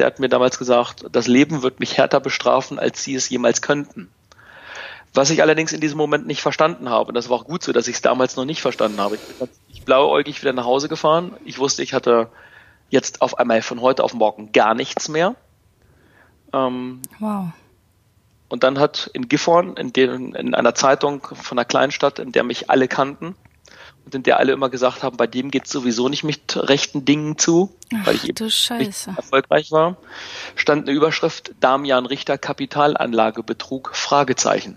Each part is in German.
der hat mir damals gesagt, das Leben wird mich härter bestrafen, als sie es jemals könnten. Was ich allerdings in diesem Moment nicht verstanden habe. Und das war auch gut so, dass ich es damals noch nicht verstanden habe. Ich bin ich blauäugig wieder nach Hause gefahren. Ich wusste, ich hatte jetzt auf einmal von heute auf morgen gar nichts mehr. Ähm, wow. Und dann hat in Gifhorn, in, den, in einer Zeitung von einer Kleinstadt, in der mich alle kannten in der alle immer gesagt haben, bei dem geht sowieso nicht mit rechten Dingen zu, Ach, weil ich eben erfolgreich war, stand eine Überschrift Damian Richter Kapitalanlagebetrug? Fragezeichen.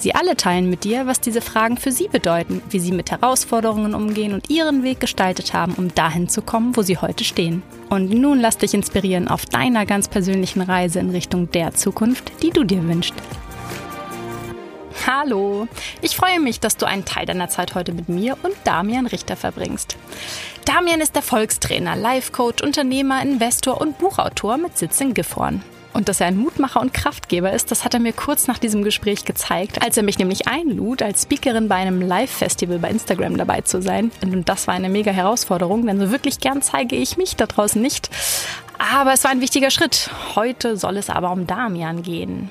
Sie alle teilen mit dir, was diese Fragen für sie bedeuten, wie sie mit Herausforderungen umgehen und ihren Weg gestaltet haben, um dahin zu kommen, wo sie heute stehen. Und nun lass dich inspirieren auf deiner ganz persönlichen Reise in Richtung der Zukunft, die du dir wünschst. Hallo, ich freue mich, dass du einen Teil deiner Zeit heute mit mir und Damian Richter verbringst. Damian ist Erfolgstrainer, Life-Coach, Unternehmer, Investor und Buchautor mit Sitz in Gifhorn. Und dass er ein Mutmacher und Kraftgeber ist, das hat er mir kurz nach diesem Gespräch gezeigt, als er mich nämlich einlud, als Speakerin bei einem Live-Festival bei Instagram dabei zu sein. Und das war eine mega Herausforderung, denn so wirklich gern zeige ich mich da draußen nicht. Aber es war ein wichtiger Schritt. Heute soll es aber um Damian gehen.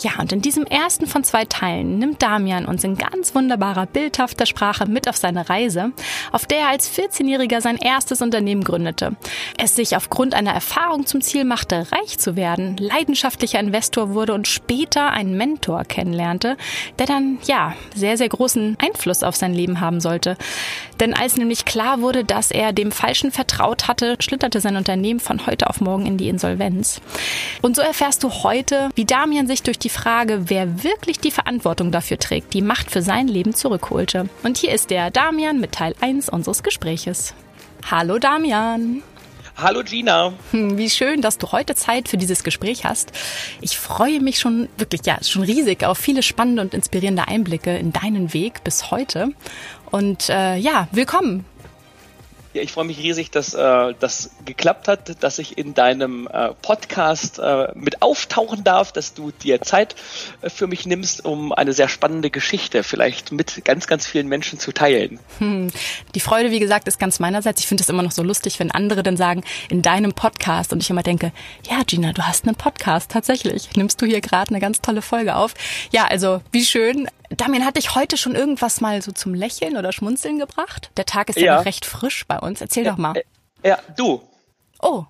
Ja, und in diesem ersten von zwei Teilen nimmt Damian uns in ganz wunderbarer, bildhafter Sprache mit auf seine Reise, auf der er als 14-Jähriger sein erstes Unternehmen gründete. Es sich aufgrund einer Erfahrung zum Ziel machte, reich zu werden, leidenschaftlicher Investor wurde und später einen Mentor kennenlernte, der dann, ja, sehr, sehr großen Einfluss auf sein Leben haben sollte. Denn als nämlich klar wurde, dass er dem Falschen vertraut hatte, schlitterte sein Unternehmen von heute auf morgen in die Insolvenz. Und so erfährst du heute, wie Damian sich durch die Frage, wer wirklich die Verantwortung dafür trägt, die Macht für sein Leben zurückholte. Und hier ist der Damian mit Teil 1 unseres Gespräches. Hallo Damian. Hallo Gina. Hm, wie schön, dass du heute Zeit für dieses Gespräch hast. Ich freue mich schon wirklich, ja, schon riesig auf viele spannende und inspirierende Einblicke in deinen Weg bis heute. Und äh, ja, willkommen. Ja, ich freue mich riesig, dass äh, das geklappt hat, dass ich in deinem äh, Podcast äh, mit auftauchen darf, dass du dir Zeit äh, für mich nimmst, um eine sehr spannende Geschichte vielleicht mit ganz, ganz vielen Menschen zu teilen. Hm. Die Freude, wie gesagt, ist ganz meinerseits. Ich finde es immer noch so lustig, wenn andere dann sagen, in deinem Podcast und ich immer denke, ja, Gina, du hast einen Podcast, tatsächlich. Nimmst du hier gerade eine ganz tolle Folge auf? Ja, also wie schön. Damian, hat dich heute schon irgendwas mal so zum Lächeln oder Schmunzeln gebracht? Der Tag ist ja, ja noch recht frisch bei uns. Erzähl doch mal. Ja, du. Oh.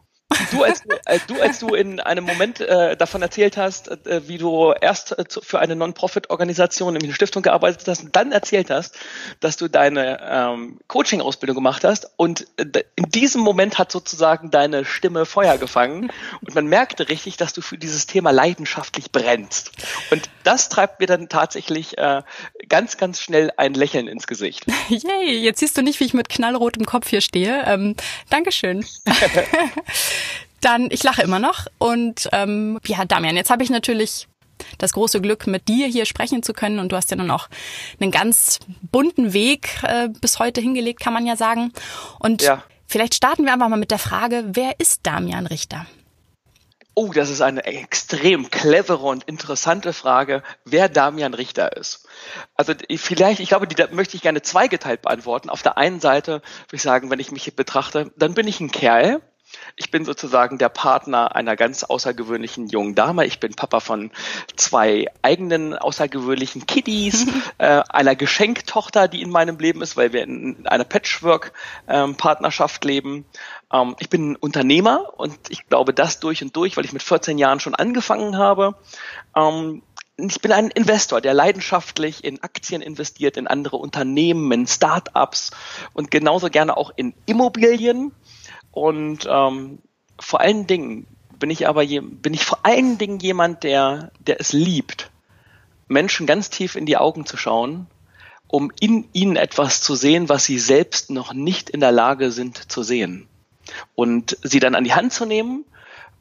Du als, äh, du, als du in einem Moment äh, davon erzählt hast, äh, wie du erst äh, für eine Non-Profit-Organisation, nämlich eine Stiftung gearbeitet hast und dann erzählt hast, dass du deine ähm, Coaching-Ausbildung gemacht hast und äh, in diesem Moment hat sozusagen deine Stimme Feuer gefangen und man merkte richtig, dass du für dieses Thema leidenschaftlich brennst. Und das treibt mir dann tatsächlich äh, ganz, ganz schnell ein Lächeln ins Gesicht. Yay, jetzt siehst du nicht, wie ich mit knallrotem Kopf hier stehe. Ähm, Dankeschön. Dann, ich lache immer noch. Und ähm, ja, Damian, jetzt habe ich natürlich das große Glück, mit dir hier sprechen zu können. Und du hast ja nun auch einen ganz bunten Weg äh, bis heute hingelegt, kann man ja sagen. Und ja. vielleicht starten wir einfach mal mit der Frage, wer ist Damian Richter? Oh, das ist eine extrem clevere und interessante Frage, wer Damian Richter ist. Also vielleicht, ich glaube, die möchte ich gerne zweigeteilt beantworten. Auf der einen Seite würde ich sagen, wenn ich mich betrachte, dann bin ich ein Kerl, ich bin sozusagen der Partner einer ganz außergewöhnlichen jungen Dame. Ich bin Papa von zwei eigenen außergewöhnlichen Kiddies, äh, einer Geschenktochter, die in meinem Leben ist, weil wir in einer Patchwork-Partnerschaft ähm, leben. Ähm, ich bin Unternehmer und ich glaube das durch und durch, weil ich mit 14 Jahren schon angefangen habe. Ähm, ich bin ein Investor, der leidenschaftlich in Aktien investiert, in andere Unternehmen, in Startups und genauso gerne auch in Immobilien. Und ähm, vor allen Dingen bin ich aber je, bin ich vor allen Dingen jemand, der, der es liebt, Menschen ganz tief in die Augen zu schauen, um in ihnen etwas zu sehen, was sie selbst noch nicht in der Lage sind zu sehen. Und sie dann an die Hand zu nehmen,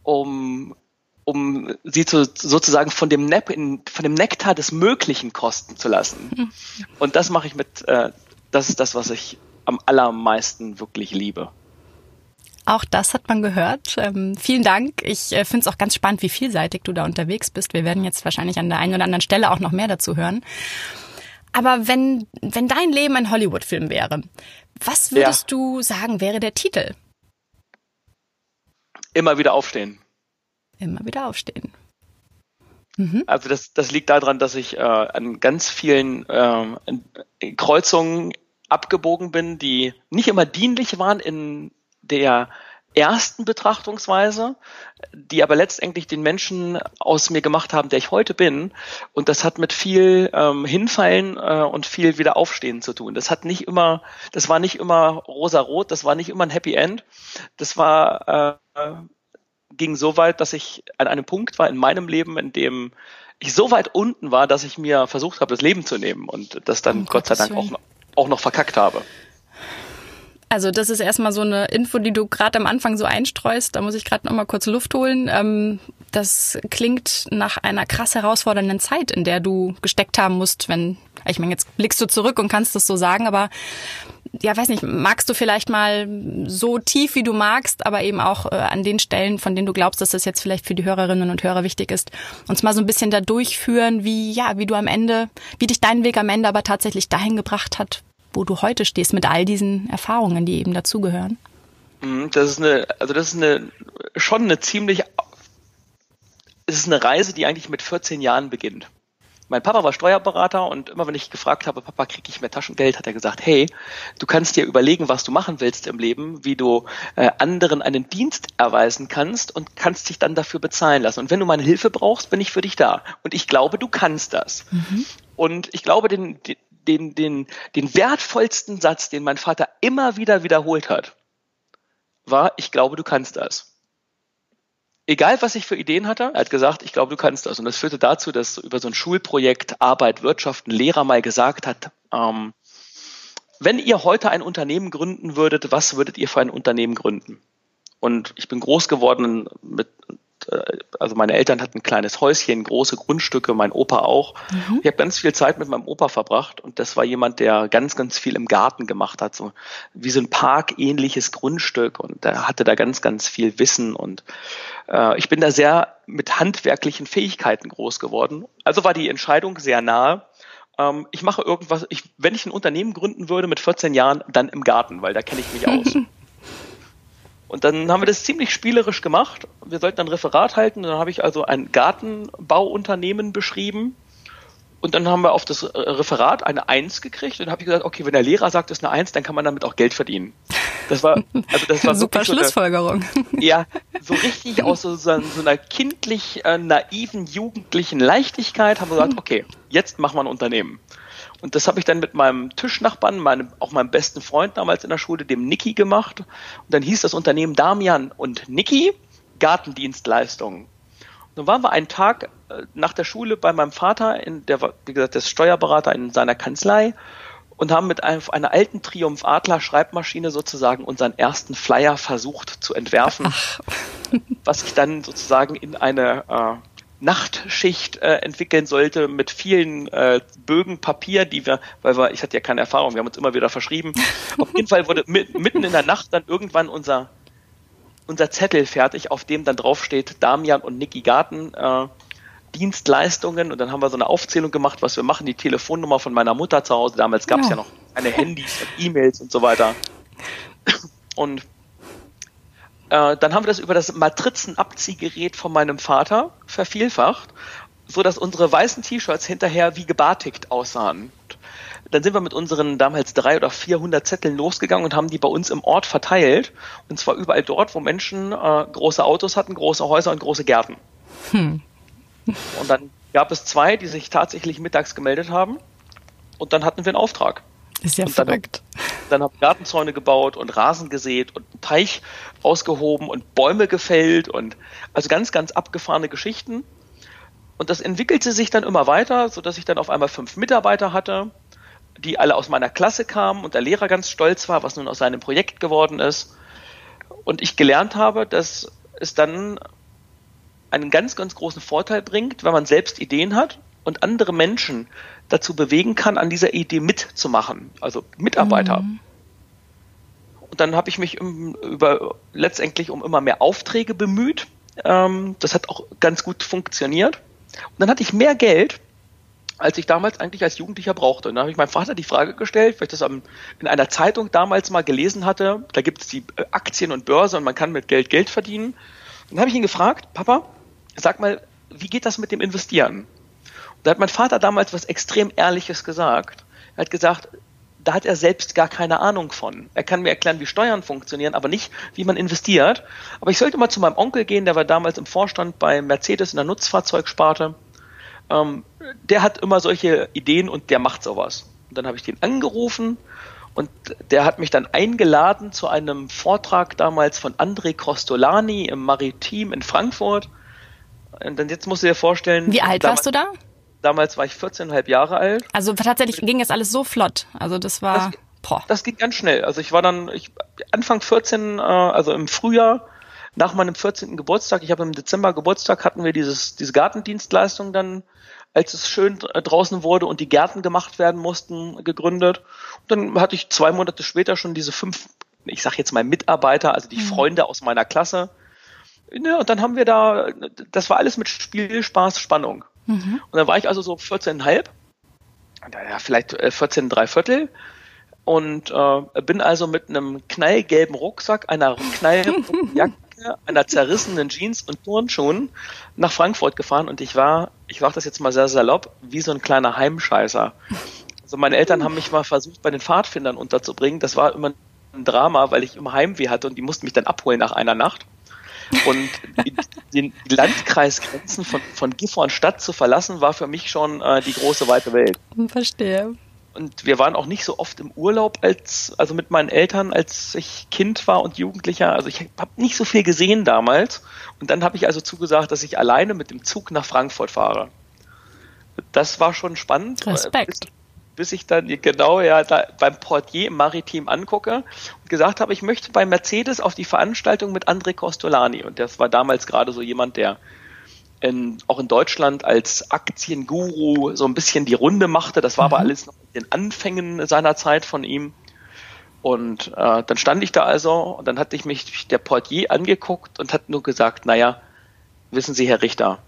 um um sie zu, sozusagen von dem, Nep in, von dem Nektar des Möglichen kosten zu lassen. Und das mache ich mit, äh, das ist das, was ich am allermeisten wirklich liebe. Auch das hat man gehört. Ähm, vielen Dank. Ich äh, finde es auch ganz spannend, wie vielseitig du da unterwegs bist. Wir werden jetzt wahrscheinlich an der einen oder anderen Stelle auch noch mehr dazu hören. Aber wenn, wenn dein Leben ein Hollywood-Film wäre, was würdest ja. du sagen, wäre der Titel? Immer wieder aufstehen. Immer wieder aufstehen. Mhm. Also das, das liegt daran, dass ich äh, an ganz vielen äh, Kreuzungen abgebogen bin, die nicht immer dienlich waren in der ersten Betrachtungsweise, die aber letztendlich den Menschen aus mir gemacht haben, der ich heute bin. Und das hat mit viel ähm, Hinfallen äh, und viel Wiederaufstehen zu tun. Das hat nicht immer, das war nicht immer rosa-rot, das war nicht immer ein Happy End. Das war äh, ging so weit, dass ich an einem Punkt war in meinem Leben, in dem ich so weit unten war, dass ich mir versucht habe, das Leben zu nehmen und das dann oh, Gott sei Dank auch, auch noch verkackt habe. Also das ist erstmal so eine Info, die du gerade am Anfang so einstreust. Da muss ich gerade noch mal kurz Luft holen. Ähm, das klingt nach einer krass herausfordernden Zeit, in der du gesteckt haben musst, wenn, ich meine, jetzt blickst du zurück und kannst das so sagen, aber ja, weiß nicht, magst du vielleicht mal so tief, wie du magst, aber eben auch äh, an den Stellen, von denen du glaubst, dass das jetzt vielleicht für die Hörerinnen und Hörer wichtig ist, uns mal so ein bisschen da durchführen, wie, ja, wie du am Ende, wie dich dein Weg am Ende aber tatsächlich dahin gebracht hat, wo du heute stehst mit all diesen Erfahrungen, die eben dazugehören? Mhm, das ist eine, also das ist eine, schon eine ziemlich, es ist eine Reise, die eigentlich mit 14 Jahren beginnt. Mein Papa war Steuerberater und immer wenn ich gefragt habe, Papa, kriege ich mehr Taschengeld, hat er gesagt, hey, du kannst dir überlegen, was du machen willst im Leben, wie du äh, anderen einen Dienst erweisen kannst und kannst dich dann dafür bezahlen lassen. Und wenn du meine Hilfe brauchst, bin ich für dich da. Und ich glaube, du kannst das. Mhm. Und ich glaube, den, den, den, den wertvollsten Satz, den mein Vater immer wieder wiederholt hat, war, ich glaube, du kannst das. Egal, was ich für Ideen hatte, er hat gesagt, ich glaube, du kannst das. Und das führte dazu, dass über so ein Schulprojekt Arbeit, Wirtschaft ein Lehrer mal gesagt hat, ähm, wenn ihr heute ein Unternehmen gründen würdet, was würdet ihr für ein Unternehmen gründen? Und ich bin groß geworden mit also meine Eltern hatten ein kleines Häuschen, große Grundstücke, mein Opa auch. Mhm. Ich habe ganz viel Zeit mit meinem Opa verbracht und das war jemand, der ganz, ganz viel im Garten gemacht hat, so wie so ein parkähnliches Grundstück und der hatte da ganz, ganz viel Wissen und äh, ich bin da sehr mit handwerklichen Fähigkeiten groß geworden. Also war die Entscheidung sehr nahe. Ähm, ich mache irgendwas, ich, wenn ich ein Unternehmen gründen würde mit 14 Jahren, dann im Garten, weil da kenne ich mich aus. Und dann haben wir das ziemlich spielerisch gemacht. Wir sollten ein Referat halten. Dann habe ich also ein Gartenbauunternehmen beschrieben. Und dann haben wir auf das Referat eine Eins gekriegt. Und dann habe ich gesagt, okay, wenn der Lehrer sagt, es ist eine Eins, dann kann man damit auch Geld verdienen. Das war, also das war super Schlussfolgerung. So eine, ja, so richtig aus so, so einer kindlich äh, naiven jugendlichen Leichtigkeit haben wir gesagt, okay, jetzt machen wir ein Unternehmen. Und das habe ich dann mit meinem Tischnachbarn, meinem, auch meinem besten Freund damals in der Schule, dem Niki gemacht. Und dann hieß das Unternehmen Damian und Niki Gartendienstleistungen. Und dann waren wir einen Tag äh, nach der Schule bei meinem Vater, in der, wie gesagt, der ist Steuerberater in seiner Kanzlei und haben mit einem, einer alten Triumph Adler Schreibmaschine sozusagen unseren ersten Flyer versucht zu entwerfen, Ach. was sich dann sozusagen in eine äh, Nachtschicht äh, entwickeln sollte mit vielen äh, Bögen Papier, die wir, weil wir, ich hatte ja keine Erfahrung, wir haben uns immer wieder verschrieben. Auf jeden Fall wurde mit, mitten in der Nacht dann irgendwann unser unser Zettel fertig, auf dem dann draufsteht Damian und Niki Garten äh, Dienstleistungen und dann haben wir so eine Aufzählung gemacht, was wir machen, die Telefonnummer von meiner Mutter zu Hause. Damals gab es ja. ja noch keine Handys und E-Mails und so weiter. Und äh, dann haben wir das über das Matrizenabziehgerät von meinem Vater vervielfacht, so dass unsere weißen T-Shirts hinterher wie gebartigt aussahen. Dann sind wir mit unseren damals drei oder vierhundert Zetteln losgegangen und haben die bei uns im Ort verteilt. Und zwar überall dort, wo Menschen äh, große Autos hatten, große Häuser und große Gärten. Hm. Und dann gab es zwei, die sich tatsächlich mittags gemeldet haben. Und dann hatten wir einen Auftrag. Ist ja und verrückt. Dann, haben Gartenzäune gebaut und Rasen gesät und einen Teich ausgehoben und Bäume gefällt und also ganz, ganz abgefahrene Geschichten. Und das entwickelte sich dann immer weiter, so dass ich dann auf einmal fünf Mitarbeiter hatte, die alle aus meiner Klasse kamen und der Lehrer ganz stolz war, was nun aus seinem Projekt geworden ist. Und ich gelernt habe, dass es dann einen ganz, ganz großen Vorteil bringt, wenn man selbst Ideen hat und andere Menschen dazu bewegen kann, an dieser Idee mitzumachen, also Mitarbeiter. Mhm. Und dann habe ich mich über letztendlich um immer mehr Aufträge bemüht. Ähm, das hat auch ganz gut funktioniert. Und dann hatte ich mehr Geld, als ich damals eigentlich als Jugendlicher brauchte. Und dann habe ich meinem Vater die Frage gestellt, weil ich das in einer Zeitung damals mal gelesen hatte. Da gibt es die äh, Aktien und Börse und man kann mit Geld Geld verdienen. Und dann habe ich ihn gefragt, Papa, sag mal, wie geht das mit dem Investieren? Da hat mein Vater damals was extrem Ehrliches gesagt. Er hat gesagt, da hat er selbst gar keine Ahnung von. Er kann mir erklären, wie Steuern funktionieren, aber nicht, wie man investiert. Aber ich sollte mal zu meinem Onkel gehen, der war damals im Vorstand bei Mercedes in der Nutzfahrzeugsparte. Ähm, der hat immer solche Ideen und der macht sowas. Und dann habe ich den angerufen und der hat mich dann eingeladen zu einem Vortrag damals von André Costolani im Maritim in Frankfurt. Und dann jetzt musst du dir vorstellen. Wie alt warst du da? Damals war ich 14,5 Jahre alt. Also tatsächlich ging es alles so flott. Also das war. Das, das ging ganz schnell. Also ich war dann ich, Anfang 14, äh, also im Frühjahr, nach meinem 14. Geburtstag, ich habe im Dezember Geburtstag, hatten wir dieses, diese Gartendienstleistung dann, als es schön draußen wurde und die Gärten gemacht werden mussten, gegründet. Und dann hatte ich zwei Monate später schon diese fünf, ich sag jetzt mal Mitarbeiter, also die mhm. Freunde aus meiner Klasse. Ja, und dann haben wir da, das war alles mit Spiel, Spaß, Spannung. Mhm. Und dann war ich also so 14,5, ja, vielleicht 14 äh, drei Viertel und äh, bin also mit einem knallgelben Rucksack, einer knallgelben Jacke, einer zerrissenen Jeans und Turnschuhen nach Frankfurt gefahren und ich war, ich sag das jetzt mal sehr salopp, wie so ein kleiner Heimscheißer. Also meine Eltern haben mich mal versucht, bei den Pfadfindern unterzubringen. Das war immer ein Drama, weil ich immer Heimweh hatte und die mussten mich dann abholen nach einer Nacht. Und die, die Landkreisgrenzen von, von Gifhorn Stadt zu verlassen, war für mich schon äh, die große weite Welt. Verstehe. Und wir waren auch nicht so oft im Urlaub als, also mit meinen Eltern, als ich Kind war und Jugendlicher. Also ich habe nicht so viel gesehen damals. Und dann habe ich also zugesagt, dass ich alleine mit dem Zug nach Frankfurt fahre. Das war schon spannend. Respekt bis ich dann genau ja da beim Portier im Maritim angucke und gesagt habe, ich möchte bei Mercedes auf die Veranstaltung mit André Costolani. Und das war damals gerade so jemand, der in, auch in Deutschland als Aktienguru so ein bisschen die Runde machte. Das war mhm. aber alles noch in den Anfängen seiner Zeit von ihm. Und äh, dann stand ich da also und dann hatte ich mich der Portier angeguckt und hat nur gesagt, naja, wissen Sie, Herr Richter,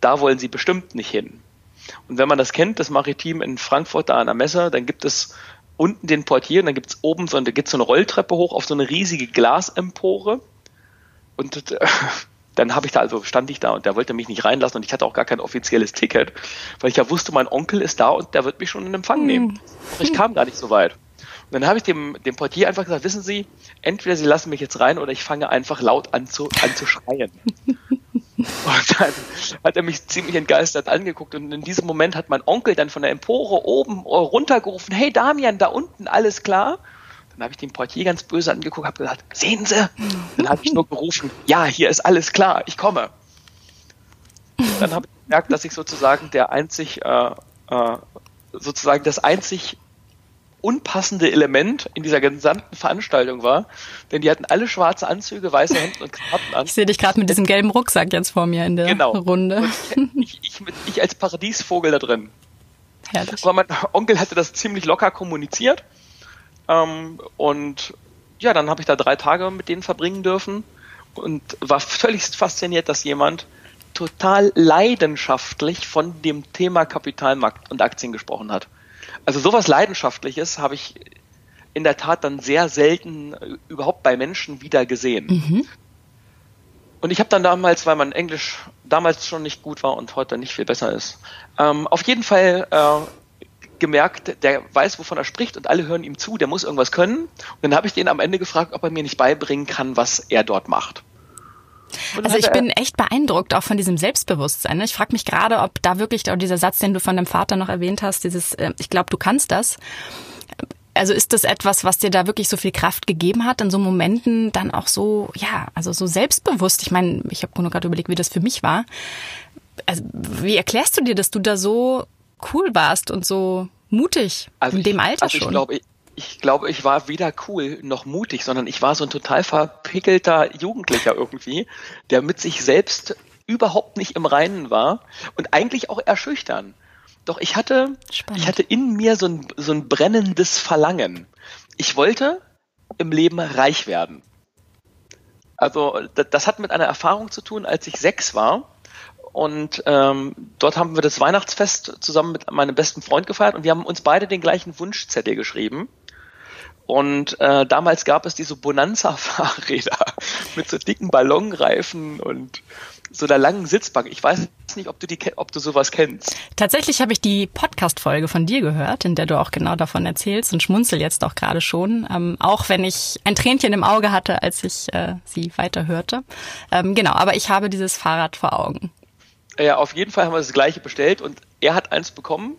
da wollen Sie bestimmt nicht hin. Und wenn man das kennt, das Maritim in Frankfurt da an der Messe, dann gibt es unten den Portier und dann gibt es oben so, da gibt so eine Rolltreppe hoch auf so eine riesige Glasempore. Und äh, dann habe ich da, also stand ich da und der wollte mich nicht reinlassen und ich hatte auch gar kein offizielles Ticket, weil ich ja wusste, mein Onkel ist da und der wird mich schon in Empfang hm. nehmen. Ich kam gar nicht so weit. Und dann habe ich dem, dem Portier einfach gesagt, wissen Sie, entweder Sie lassen mich jetzt rein oder ich fange einfach laut an zu, an zu schreien. Und dann hat er mich ziemlich entgeistert angeguckt und in diesem Moment hat mein Onkel dann von der Empore oben runtergerufen, hey Damian, da unten, alles klar? Dann habe ich den Portier ganz böse angeguckt, habe gesagt, sehen Sie? Dann habe ich nur gerufen, ja, hier ist alles klar, ich komme. Dann habe ich gemerkt, dass ich sozusagen der einzig, äh, äh, sozusagen das einzig unpassende Element in dieser gesamten Veranstaltung war, denn die hatten alle schwarze Anzüge, weiße Hemden und Krawatten an. Ich sehe dich gerade mit diesem gelben Rucksack jetzt vor mir in der genau. Runde. Ich, ich, ich, ich, als Paradiesvogel da drin. Herrlich. Aber mein Onkel hatte das ziemlich locker kommuniziert. Ähm, und ja, dann habe ich da drei Tage mit denen verbringen dürfen und war völlig fasziniert, dass jemand total leidenschaftlich von dem Thema Kapitalmarkt und Aktien gesprochen hat. Also sowas Leidenschaftliches habe ich in der Tat dann sehr selten äh, überhaupt bei Menschen wieder gesehen. Mhm. Und ich habe dann damals, weil mein Englisch damals schon nicht gut war und heute nicht viel besser ist, ähm, auf jeden Fall äh, gemerkt, der weiß, wovon er spricht und alle hören ihm zu, der muss irgendwas können. Und dann habe ich den am Ende gefragt, ob er mir nicht beibringen kann, was er dort macht. Also ich bin echt beeindruckt auch von diesem Selbstbewusstsein. Ne? Ich frage mich gerade, ob da wirklich dieser Satz, den du von deinem Vater noch erwähnt hast, dieses, äh, ich glaube, du kannst das. Also ist das etwas, was dir da wirklich so viel Kraft gegeben hat, in so Momenten dann auch so, ja, also so selbstbewusst. Ich meine, ich habe nur gerade überlegt, wie das für mich war. Also, wie erklärst du dir, dass du da so cool warst und so mutig also in dem Alter also schon? Ich glaube, ich glaube, ich war weder cool noch mutig, sondern ich war so ein total verpickelter Jugendlicher irgendwie, der mit sich selbst überhaupt nicht im Reinen war und eigentlich auch erschüchtern. Doch ich hatte, Spannend. ich hatte in mir so ein, so ein brennendes Verlangen. Ich wollte im Leben reich werden. Also das hat mit einer Erfahrung zu tun, als ich sechs war. Und ähm, dort haben wir das Weihnachtsfest zusammen mit meinem besten Freund gefeiert und wir haben uns beide den gleichen Wunschzettel geschrieben. Und äh, damals gab es diese Bonanza-Fahrräder mit so dicken Ballonreifen und so einer langen Sitzbank. Ich weiß nicht, ob du die, ob du sowas kennst. Tatsächlich habe ich die Podcast-Folge von dir gehört, in der du auch genau davon erzählst und schmunzel jetzt auch gerade schon, ähm, auch wenn ich ein Tränchen im Auge hatte, als ich äh, sie weiterhörte. Ähm, genau, aber ich habe dieses Fahrrad vor Augen. Ja, auf jeden Fall haben wir das gleiche bestellt und er hat eins bekommen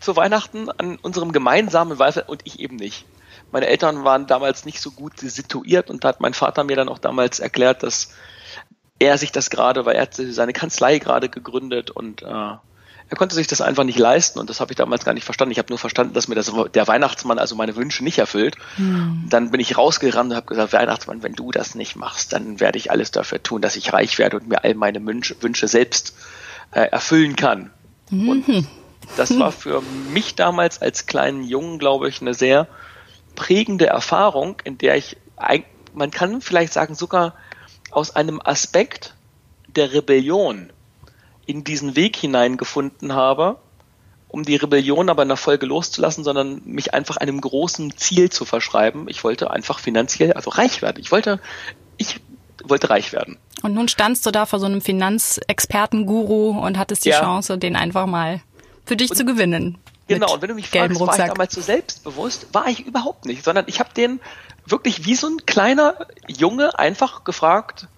zu Weihnachten an unserem gemeinsamen Weihnachten und ich eben nicht. Meine Eltern waren damals nicht so gut situiert und da hat mein Vater mir dann auch damals erklärt, dass er sich das gerade, weil er hat seine Kanzlei gerade gegründet und äh, er konnte sich das einfach nicht leisten und das habe ich damals gar nicht verstanden. Ich habe nur verstanden, dass mir das der Weihnachtsmann also meine Wünsche nicht erfüllt. Hm. Dann bin ich rausgerannt und habe gesagt, Weihnachtsmann, wenn du das nicht machst, dann werde ich alles dafür tun, dass ich reich werde und mir all meine Wünsche, Wünsche selbst äh, erfüllen kann. Mhm. Und das war für mich damals als kleinen Jungen, glaube ich, eine sehr prägende Erfahrung, in der ich, man kann vielleicht sagen, sogar aus einem Aspekt der Rebellion in diesen Weg hineingefunden habe, um die Rebellion aber in der Folge loszulassen, sondern mich einfach einem großen Ziel zu verschreiben. Ich wollte einfach finanziell, also reich werden. Ich wollte, ich wollte reich werden. Und nun standst du da vor so einem Finanzexperten-Guru und hattest die ja. Chance, den einfach mal für dich und, zu gewinnen. Genau, und wenn du mich fragst, Rucksack. war ich damals so selbstbewusst, war ich überhaupt nicht, sondern ich habe den wirklich wie so ein kleiner Junge einfach gefragt,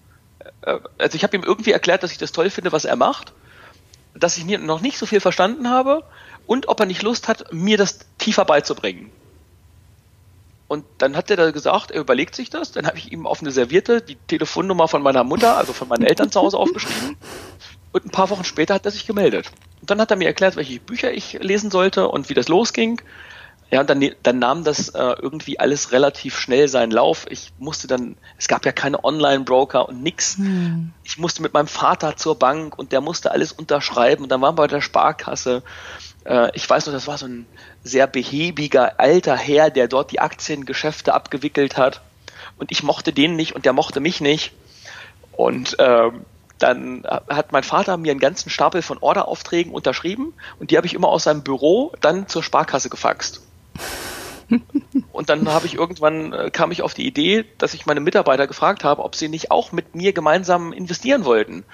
äh, also ich habe ihm irgendwie erklärt, dass ich das toll finde, was er macht, dass ich noch nicht so viel verstanden habe und ob er nicht Lust hat, mir das tiefer beizubringen. Und dann hat er da gesagt, er überlegt sich das. Dann habe ich ihm auf eine Serviette die Telefonnummer von meiner Mutter, also von meinen Eltern zu Hause aufgeschrieben. Und ein paar Wochen später hat er sich gemeldet. Und dann hat er mir erklärt, welche Bücher ich lesen sollte und wie das losging. Ja, und dann, dann nahm das äh, irgendwie alles relativ schnell seinen Lauf. Ich musste dann, es gab ja keine Online-Broker und nix. Hm. Ich musste mit meinem Vater zur Bank und der musste alles unterschreiben. Und dann waren wir bei der Sparkasse. Äh, ich weiß noch, das war so ein sehr behäbiger alter Herr, der dort die Aktiengeschäfte abgewickelt hat. Und ich mochte den nicht und der mochte mich nicht. Und ähm, dann hat mein Vater mir einen ganzen Stapel von Orderaufträgen unterschrieben und die habe ich immer aus seinem Büro dann zur Sparkasse gefaxt. Und dann habe ich irgendwann äh, kam ich auf die Idee, dass ich meine Mitarbeiter gefragt habe, ob sie nicht auch mit mir gemeinsam investieren wollten.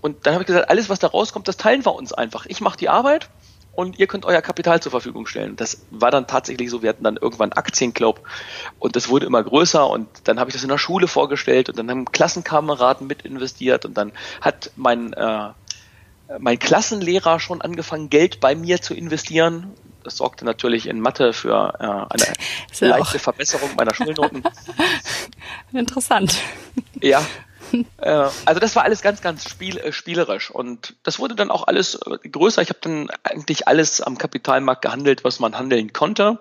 Und dann habe ich gesagt, alles was da rauskommt, das teilen wir uns einfach. Ich mache die Arbeit und ihr könnt euer Kapital zur Verfügung stellen. Das war dann tatsächlich so, wir hatten dann irgendwann einen Aktienclub und das wurde immer größer und dann habe ich das in der Schule vorgestellt und dann haben Klassenkameraden mit investiert und dann hat mein, äh, mein Klassenlehrer schon angefangen, Geld bei mir zu investieren. Das sorgte natürlich in Mathe für äh, eine leichte Verbesserung meiner Schulnoten. Interessant. Ja, äh, also das war alles ganz, ganz spiel, äh, spielerisch und das wurde dann auch alles äh, größer. Ich habe dann eigentlich alles am Kapitalmarkt gehandelt, was man handeln konnte.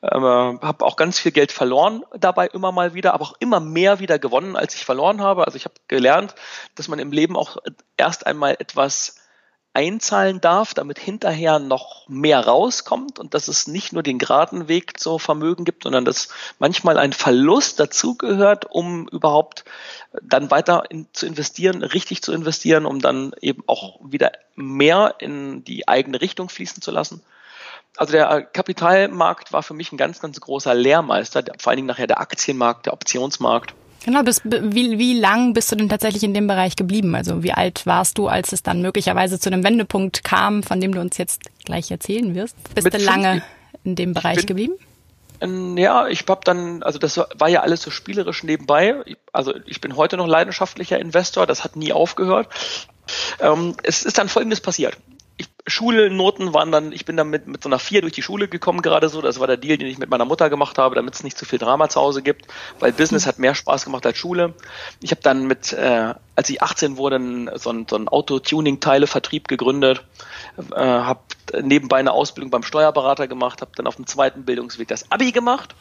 Äh, habe auch ganz viel Geld verloren dabei immer mal wieder, aber auch immer mehr wieder gewonnen, als ich verloren habe. Also ich habe gelernt, dass man im Leben auch erst einmal etwas einzahlen darf, damit hinterher noch mehr rauskommt und dass es nicht nur den geraden Weg zu Vermögen gibt, sondern dass manchmal ein Verlust dazugehört, um überhaupt dann weiter in, zu investieren, richtig zu investieren, um dann eben auch wieder mehr in die eigene Richtung fließen zu lassen. Also der Kapitalmarkt war für mich ein ganz, ganz großer Lehrmeister, vor allen Dingen nachher der Aktienmarkt, der Optionsmarkt. Genau, bis, wie, wie lang bist du denn tatsächlich in dem Bereich geblieben? Also wie alt warst du, als es dann möglicherweise zu einem Wendepunkt kam, von dem du uns jetzt gleich erzählen wirst? Bist Mit du lange in dem Bereich geblieben? Ja, ich habe dann, also das war ja alles so spielerisch nebenbei. Also ich bin heute noch leidenschaftlicher Investor, das hat nie aufgehört. Ähm, es ist dann Folgendes passiert. Schulnoten waren dann, ich bin dann mit, mit so einer vier durch die Schule gekommen gerade so. Das war der Deal, den ich mit meiner Mutter gemacht habe, damit es nicht zu viel Drama zu Hause gibt, weil Business hat mehr Spaß gemacht als Schule. Ich habe dann mit, äh, als ich 18 wurde, so ein, so ein Auto-Tuning-Teile-Vertrieb gegründet, äh, habe nebenbei eine Ausbildung beim Steuerberater gemacht, habe dann auf dem zweiten Bildungsweg das Abi gemacht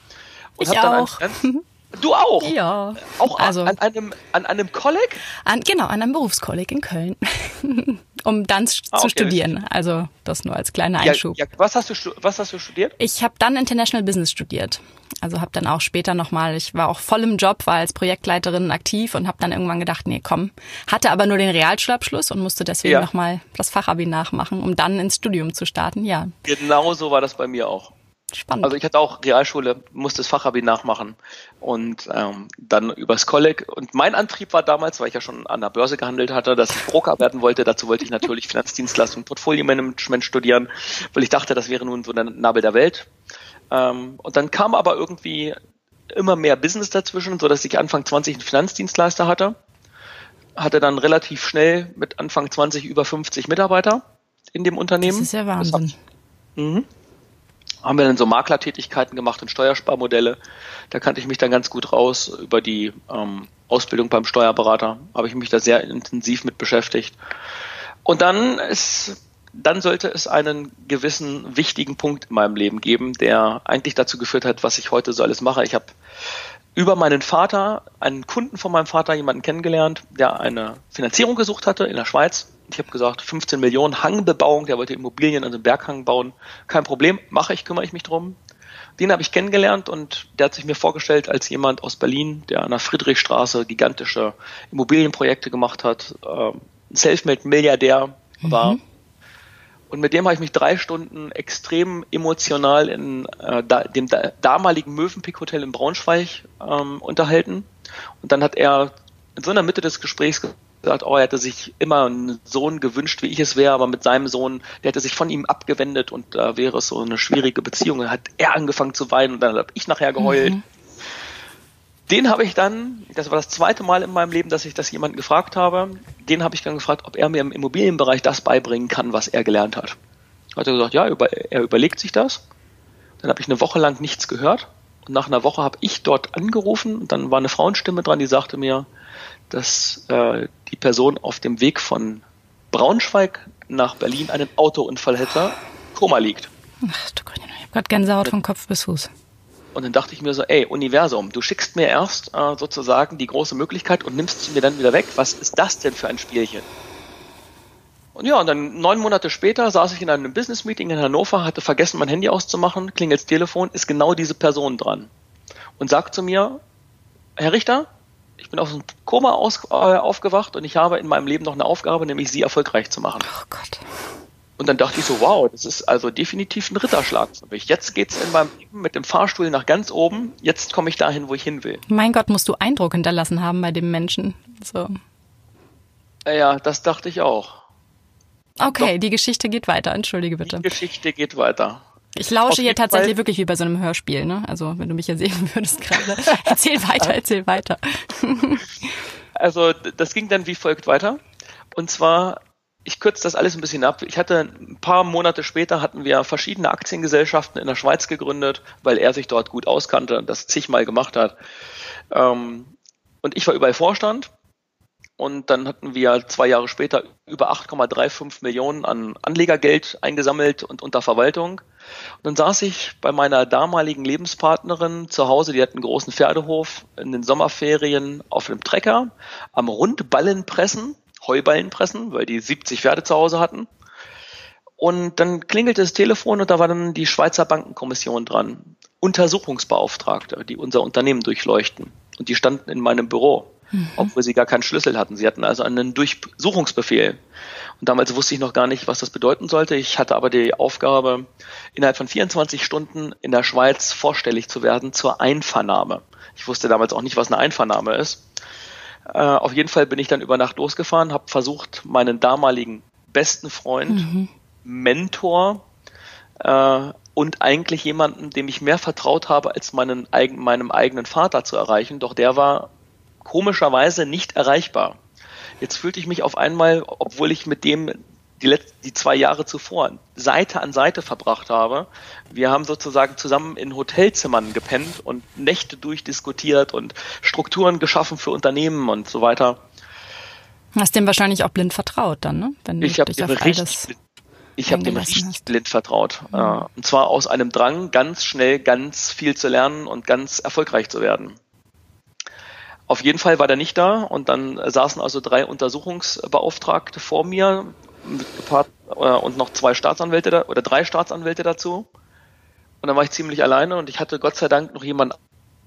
und habe dann Ganz, Du auch? Ja. Auch also, an, einem, an einem Kolleg? An, genau, an einem Berufskolleg in Köln. um dann ah, okay. zu studieren. Also das nur als kleiner Einschub. Ja, ja. Was, hast du, was hast du studiert? Ich habe dann International Business studiert. Also habe dann auch später nochmal, ich war auch voll im Job, war als Projektleiterin aktiv und habe dann irgendwann gedacht, nee, komm. Hatte aber nur den Realschulabschluss und musste deswegen ja. nochmal das Fachabi nachmachen, um dann ins Studium zu starten, ja. Genau so war das bei mir auch. Spannend. Also ich hatte auch Realschule, musste das Fachabi nachmachen und ähm, dann übers Kolleg. Und mein Antrieb war damals, weil ich ja schon an der Börse gehandelt hatte, dass ich Broker werden wollte. Dazu wollte ich natürlich Finanzdienstleistung, Portfolio-Management studieren, weil ich dachte, das wäre nun so der Nabel der Welt. Ähm, und dann kam aber irgendwie immer mehr Business dazwischen, so dass ich Anfang 20 einen Finanzdienstleister hatte. Hatte dann relativ schnell mit Anfang 20 über 50 Mitarbeiter in dem Unternehmen. Das ist ja Wahnsinn. Mhm haben wir dann so Maklertätigkeiten gemacht und Steuersparmodelle. Da kannte ich mich dann ganz gut raus. Über die ähm, Ausbildung beim Steuerberater habe ich mich da sehr intensiv mit beschäftigt. Und dann ist, dann sollte es einen gewissen wichtigen Punkt in meinem Leben geben, der eigentlich dazu geführt hat, was ich heute so alles mache. Ich habe über meinen Vater, einen Kunden von meinem Vater, jemanden kennengelernt, der eine Finanzierung gesucht hatte in der Schweiz ich habe gesagt, 15 Millionen Hangbebauung, der wollte Immobilien an den Berghang bauen. Kein Problem, mache ich, kümmere ich mich drum. Den habe ich kennengelernt und der hat sich mir vorgestellt als jemand aus Berlin, der an der Friedrichstraße gigantische Immobilienprojekte gemacht hat, äh, Selfmade-Milliardär mhm. war. Und mit dem habe ich mich drei Stunden extrem emotional in äh, da, dem da, damaligen Mövenpick Hotel in Braunschweig ähm, unterhalten. Und dann hat er in so einer Mitte des Gesprächs gesagt, oh, er hätte sich immer einen Sohn gewünscht, wie ich es wäre, aber mit seinem Sohn, der hätte sich von ihm abgewendet und da äh, wäre es so eine schwierige Beziehung. Dann hat er angefangen zu weinen und dann habe ich nachher geheult. Mhm. Den habe ich dann, das war das zweite Mal in meinem Leben, dass ich das jemanden gefragt habe, den habe ich dann gefragt, ob er mir im Immobilienbereich das beibringen kann, was er gelernt hat. Hat er gesagt, ja, er überlegt sich das. Dann habe ich eine Woche lang nichts gehört. Und nach einer Woche habe ich dort angerufen und dann war eine Frauenstimme dran, die sagte mir, dass äh, die Person auf dem Weg von Braunschweig nach Berlin einen Autounfall hätte, Koma liegt. Ach du Gott, ich habe gerade Gänsehaut vom Kopf bis Fuß. Und dann dachte ich mir so, ey, Universum, du schickst mir erst äh, sozusagen die große Möglichkeit und nimmst sie mir dann wieder weg. Was ist das denn für ein Spielchen? Und ja, und dann neun Monate später saß ich in einem Business-Meeting in Hannover, hatte vergessen, mein Handy auszumachen, klingelt das Telefon, ist genau diese Person dran. Und sagt zu mir, Herr Richter, ich bin aus dem Koma aus, äh, aufgewacht und ich habe in meinem Leben noch eine Aufgabe, nämlich sie erfolgreich zu machen. Oh Gott. Und dann dachte ich so, wow, das ist also definitiv ein Ritterschlag für mich. Jetzt geht's in meinem Leben mit dem Fahrstuhl nach ganz oben. Jetzt komme ich dahin, wo ich hin will. Mein Gott, musst du Eindruck hinterlassen haben bei dem Menschen. So. Ja, das dachte ich auch. Okay, Doch. die Geschichte geht weiter. Entschuldige bitte. Die Geschichte geht weiter. Ich lausche hier tatsächlich Fall. wirklich wie bei so einem Hörspiel, ne? Also wenn du mich hier sehen würdest gerade. erzähl weiter, erzähl weiter. also das ging dann wie folgt weiter. Und zwar, ich kürze das alles ein bisschen ab. Ich hatte ein paar Monate später hatten wir verschiedene Aktiengesellschaften in der Schweiz gegründet, weil er sich dort gut auskannte und das zigmal gemacht hat. Ähm, und ich war überall Vorstand und dann hatten wir zwei Jahre später über 8,35 Millionen an Anlegergeld eingesammelt und unter Verwaltung. Und dann saß ich bei meiner damaligen Lebenspartnerin zu Hause, die hat einen großen Pferdehof in den Sommerferien auf einem Trecker am Rundballen pressen, Heuballen pressen, weil die 70 Pferde zu Hause hatten. Und dann klingelte das Telefon und da war dann die Schweizer Bankenkommission dran. Untersuchungsbeauftragte, die unser Unternehmen durchleuchten. Und die standen in meinem Büro mhm. obwohl sie gar keinen Schlüssel hatten. Sie hatten also einen Durchsuchungsbefehl. Und damals wusste ich noch gar nicht, was das bedeuten sollte. Ich hatte aber die Aufgabe, innerhalb von 24 Stunden in der Schweiz vorstellig zu werden zur Einvernahme. Ich wusste damals auch nicht, was eine Einvernahme ist. Äh, auf jeden Fall bin ich dann über Nacht losgefahren, habe versucht, meinen damaligen besten Freund, mhm. Mentor äh, und eigentlich jemanden, dem ich mehr vertraut habe, als meinen, meinem eigenen Vater zu erreichen. Doch der war komischerweise nicht erreichbar. Jetzt fühlte ich mich auf einmal, obwohl ich mit dem die, letzten, die zwei Jahre zuvor Seite an Seite verbracht habe. Wir haben sozusagen zusammen in Hotelzimmern gepennt und Nächte durchdiskutiert und Strukturen geschaffen für Unternehmen und so weiter. Hast dem wahrscheinlich auch blind vertraut dann, ne? Wenn ich habe dem richtig, ich habe dem richtig hast. blind vertraut. Mhm. Und zwar aus einem Drang, ganz schnell ganz viel zu lernen und ganz erfolgreich zu werden. Auf jeden Fall war der nicht da und dann saßen also drei Untersuchungsbeauftragte vor mir gepaart, äh, und noch zwei Staatsanwälte da, oder drei Staatsanwälte dazu. Und dann war ich ziemlich alleine und ich hatte Gott sei Dank noch jemanden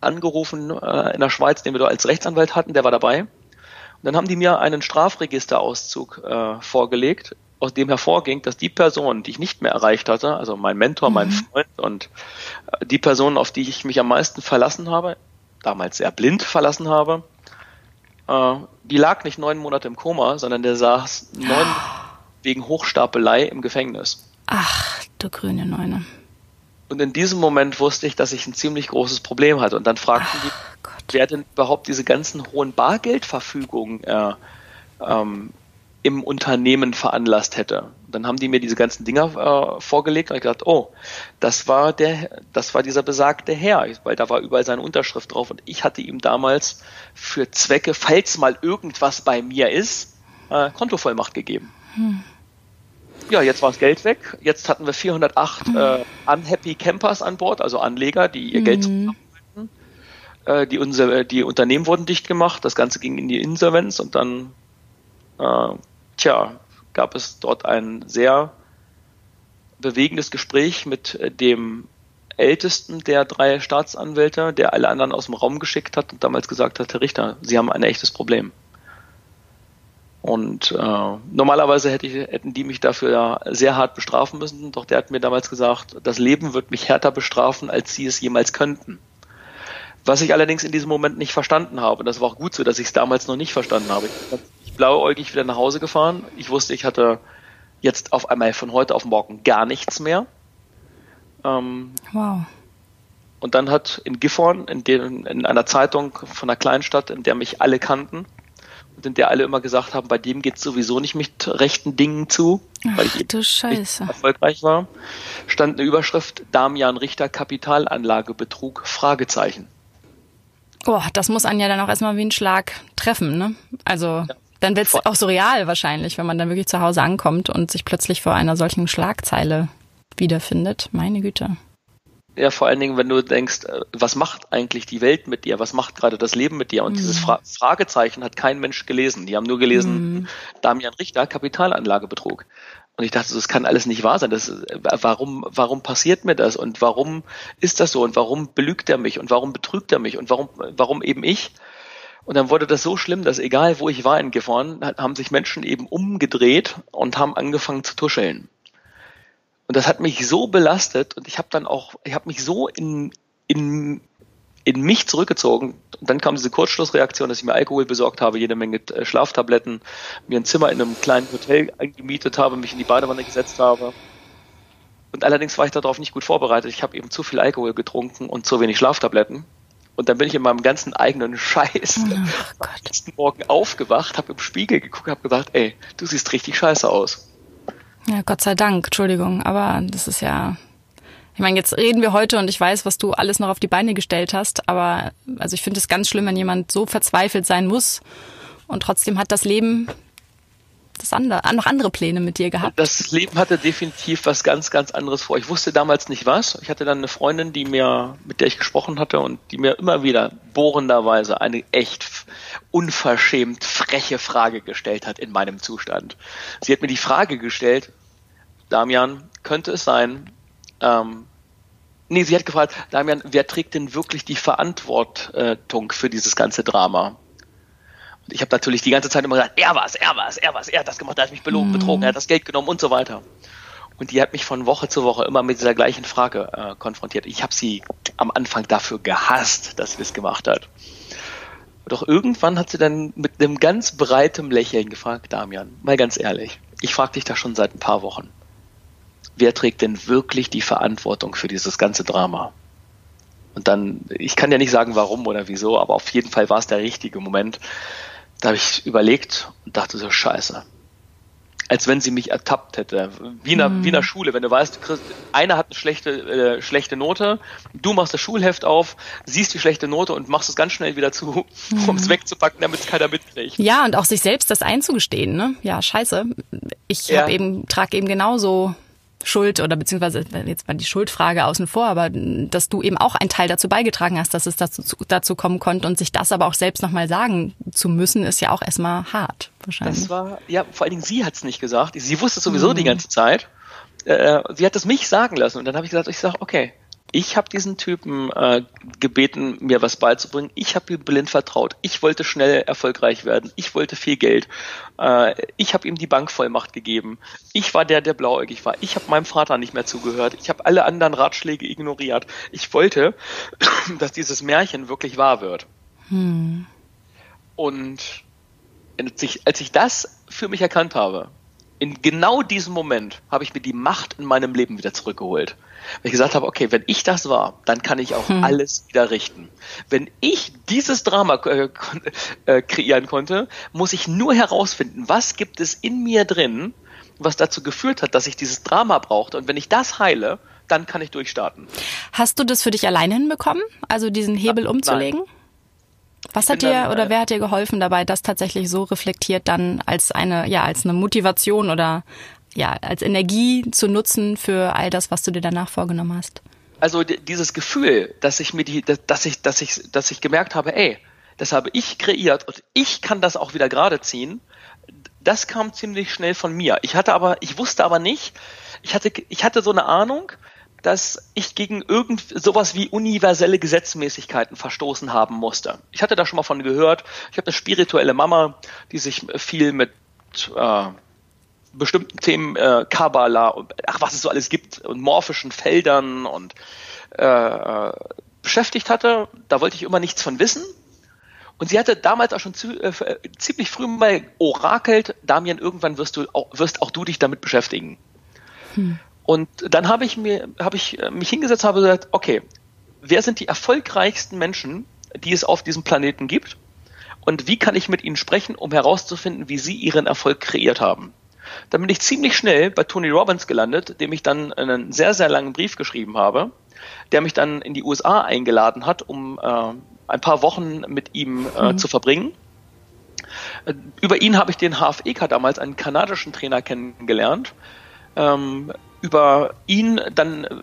angerufen äh, in der Schweiz, den wir da als Rechtsanwalt hatten, der war dabei. Und dann haben die mir einen Strafregisterauszug äh, vorgelegt, aus dem hervorging, dass die Person, die ich nicht mehr erreicht hatte, also mein Mentor, mhm. mein Freund und äh, die Person, auf die ich mich am meisten verlassen habe, damals sehr blind verlassen habe, äh, die lag nicht neun Monate im Koma, sondern der saß neun wegen Hochstapelei im Gefängnis. Ach, du grüne Neune. Und in diesem Moment wusste ich, dass ich ein ziemlich großes Problem hatte. Und dann fragten Ach, die, Gott. wer denn überhaupt diese ganzen hohen Bargeldverfügungen äh, ähm, im Unternehmen veranlasst hätte. Dann haben die mir diese ganzen Dinger äh, vorgelegt und ich gedacht, oh, das war der, das war dieser besagte Herr, weil da war überall seine Unterschrift drauf und ich hatte ihm damals für Zwecke, falls mal irgendwas bei mir ist, äh, Kontovollmacht gegeben. Hm. Ja, jetzt war das Geld weg. Jetzt hatten wir 408 hm. äh, unhappy Campers an Bord, also Anleger, die ihr hm. Geld wollten. Äh, die, die Unternehmen wurden dicht gemacht. Das Ganze ging in die Insolvenz und dann äh, tja, gab es dort ein sehr bewegendes Gespräch mit äh, dem ältesten der drei Staatsanwälte, der alle anderen aus dem Raum geschickt hat und damals gesagt hat, Herr Richter, Sie haben ein echtes Problem. Und äh, normalerweise hätte ich, hätten die mich dafür sehr hart bestrafen müssen, doch der hat mir damals gesagt, das Leben wird mich härter bestrafen, als sie es jemals könnten. Was ich allerdings in diesem Moment nicht verstanden habe, und das war auch gut so, dass ich es damals noch nicht verstanden habe. Ich blauäugig wieder nach Hause gefahren. Ich wusste, ich hatte jetzt auf einmal von heute auf morgen gar nichts mehr. Ähm, wow. Und dann hat in Gifhorn, in, den, in einer Zeitung von einer Kleinstadt, in der mich alle kannten und in der alle immer gesagt haben, bei dem geht es sowieso nicht mit rechten Dingen zu, weil ich du Scheiße. erfolgreich war, stand eine Überschrift Damian Richter Kapitalanlagebetrug Fragezeichen. Oh, das muss einen ja dann auch erstmal wie ein Schlag treffen, ne? Also ja. Dann wird es auch so real wahrscheinlich, wenn man dann wirklich zu Hause ankommt und sich plötzlich vor einer solchen Schlagzeile wiederfindet. Meine Güte. Ja, vor allen Dingen, wenn du denkst, äh, was macht eigentlich die Welt mit dir? Was macht gerade das Leben mit dir? Und mhm. dieses Fra Fragezeichen hat kein Mensch gelesen. Die haben nur gelesen, mhm. Damian Richter, Kapitalanlagebetrug. Und ich dachte, das kann alles nicht wahr sein. Das, äh, warum, warum passiert mir das? Und warum ist das so? Und warum belügt er mich? Und warum betrügt er mich? Und warum, warum eben ich? Und dann wurde das so schlimm, dass egal wo ich war in Gifhorn, haben sich Menschen eben umgedreht und haben angefangen zu tuscheln. Und das hat mich so belastet und ich habe dann auch, ich habe mich so in, in, in mich zurückgezogen. Und dann kam diese Kurzschlussreaktion, dass ich mir Alkohol besorgt habe, jede Menge äh, Schlaftabletten, mir ein Zimmer in einem kleinen Hotel eingemietet habe, mich in die Badewanne gesetzt habe. Und allerdings war ich darauf nicht gut vorbereitet. Ich habe eben zu viel Alkohol getrunken und zu wenig Schlaftabletten. Und dann bin ich in meinem ganzen eigenen Scheiß oh am nächsten Morgen aufgewacht, habe im Spiegel geguckt, habe gesagt, ey, du siehst richtig scheiße aus. Ja, Gott sei Dank, Entschuldigung, aber das ist ja. Ich meine, jetzt reden wir heute und ich weiß, was du alles noch auf die Beine gestellt hast, aber also ich finde es ganz schlimm, wenn jemand so verzweifelt sein muss und trotzdem hat das Leben das andere, noch andere Pläne mit dir gehabt? Das Leben hatte definitiv was ganz, ganz anderes vor. Ich wusste damals nicht was. Ich hatte dann eine Freundin, die mir, mit der ich gesprochen hatte und die mir immer wieder bohrenderweise eine echt unverschämt freche Frage gestellt hat in meinem Zustand. Sie hat mir die Frage gestellt, Damian, könnte es sein, ähm, nee, sie hat gefragt, Damian, wer trägt denn wirklich die Verantwortung für dieses ganze Drama? Ich habe natürlich die ganze Zeit immer gesagt, er war's, er war's, er war's, er hat das gemacht, er hat mich belogen, mhm. betrogen, er hat das Geld genommen und so weiter. Und die hat mich von Woche zu Woche immer mit dieser gleichen Frage äh, konfrontiert. Ich habe sie am Anfang dafür gehasst, dass sie es gemacht hat. Doch irgendwann hat sie dann mit einem ganz breitem Lächeln gefragt, Damian, mal ganz ehrlich, ich frage dich da schon seit ein paar Wochen. Wer trägt denn wirklich die Verantwortung für dieses ganze Drama? Und dann, ich kann ja nicht sagen, warum oder wieso, aber auf jeden Fall war es der richtige Moment, da habe ich überlegt und dachte so, scheiße. Als wenn sie mich ertappt hätte. Wie in mhm. wie in der Schule, wenn du weißt, kriegst, einer hat eine schlechte, äh, schlechte Note, du machst das Schulheft auf, siehst die schlechte Note und machst es ganz schnell wieder zu, mhm. um es wegzupacken, damit es keiner mitkriegt. Ja, und auch sich selbst das einzugestehen, ne? Ja, scheiße. Ich ja. eben, trage eben genauso Schuld oder beziehungsweise jetzt mal die Schuldfrage außen vor, aber dass du eben auch einen Teil dazu beigetragen hast, dass es dazu, dazu kommen konnte und sich das aber auch selbst nochmal sagen zu müssen, ist ja auch erstmal hart wahrscheinlich. Das war, ja, vor allen Dingen sie hat es nicht gesagt. Sie wusste es sowieso mhm. die ganze Zeit. Äh, sie hat es mich sagen lassen und dann habe ich gesagt, ich sage, okay, ich habe diesen Typen äh, gebeten, mir was beizubringen. Ich habe ihm blind vertraut. Ich wollte schnell erfolgreich werden. Ich wollte viel Geld. Äh, ich habe ihm die Bankvollmacht gegeben. Ich war der, der blauäugig war. Ich habe meinem Vater nicht mehr zugehört. Ich habe alle anderen Ratschläge ignoriert. Ich wollte, dass dieses Märchen wirklich wahr wird. Hm. Und als ich, als ich das für mich erkannt habe, in genau diesem Moment habe ich mir die Macht in meinem Leben wieder zurückgeholt. Weil ich gesagt habe, okay, wenn ich das war, dann kann ich auch hm. alles wieder richten. Wenn ich dieses Drama äh, äh, kreieren konnte, muss ich nur herausfinden, was gibt es in mir drin, was dazu geführt hat, dass ich dieses Drama brauchte. Und wenn ich das heile, dann kann ich durchstarten. Hast du das für dich alleine hinbekommen, also diesen Hebel Nein. Was hat dir dann, oder wer hat dir geholfen dabei, das tatsächlich so reflektiert dann als eine, ja, als eine Motivation oder ja, als Energie zu nutzen für all das, was du dir danach vorgenommen hast? Also dieses Gefühl, dass ich mir die, dass ich, dass ich, dass ich gemerkt habe, ey, das habe ich kreiert und ich kann das auch wieder gerade ziehen, das kam ziemlich schnell von mir. Ich hatte aber, ich wusste aber nicht, ich hatte, ich hatte so eine Ahnung, dass ich gegen irgend sowas wie universelle Gesetzmäßigkeiten verstoßen haben musste. Ich hatte da schon mal von gehört. Ich habe eine spirituelle Mama, die sich viel mit äh, bestimmten Themen äh, Kabbalah und ach was es so alles gibt und morphischen Feldern und äh, äh, beschäftigt hatte. Da wollte ich immer nichts von wissen. Und sie hatte damals auch schon zu, äh, ziemlich früh mal orakelt, Damian, irgendwann wirst du auch, wirst auch du dich damit beschäftigen. Hm. Und dann habe ich mir, habe ich äh, mich hingesetzt, habe gesagt, okay, wer sind die erfolgreichsten Menschen, die es auf diesem Planeten gibt? Und wie kann ich mit ihnen sprechen, um herauszufinden, wie sie ihren Erfolg kreiert haben? Dann bin ich ziemlich schnell bei Tony Robbins gelandet, dem ich dann einen sehr, sehr langen Brief geschrieben habe, der mich dann in die USA eingeladen hat, um äh, ein paar Wochen mit ihm äh, mhm. zu verbringen. Äh, über ihn habe ich den HFEK damals, einen kanadischen Trainer, kennengelernt. Ähm, über ihn dann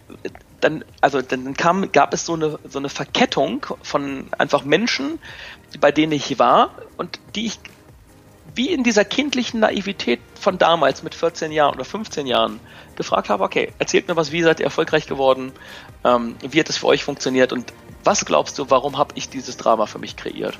dann also dann kam gab es so eine so eine Verkettung von einfach Menschen, bei denen ich war und die ich wie in dieser kindlichen Naivität von damals mit 14 Jahren oder 15 Jahren gefragt habe, okay, erzählt mir was, wie seid ihr erfolgreich geworden, ähm, wie hat es für euch funktioniert und was glaubst du, warum habe ich dieses Drama für mich kreiert?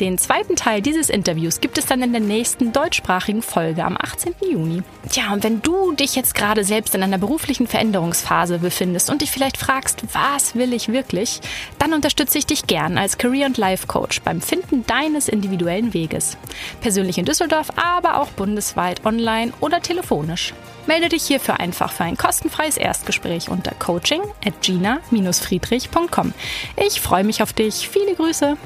Den zweiten Teil dieses Interviews gibt es dann in der nächsten deutschsprachigen Folge am 18. Juni. Tja, und wenn du dich jetzt gerade selbst in einer beruflichen Veränderungsphase befindest und dich vielleicht fragst, was will ich wirklich, dann unterstütze ich dich gern als Career- und Life-Coach beim Finden deines individuellen Weges. Persönlich in Düsseldorf, aber auch bundesweit online oder telefonisch. Melde dich hierfür einfach für ein kostenfreies Erstgespräch unter coaching at gina-friedrich.com. Ich freue mich auf dich. Viele Grüße.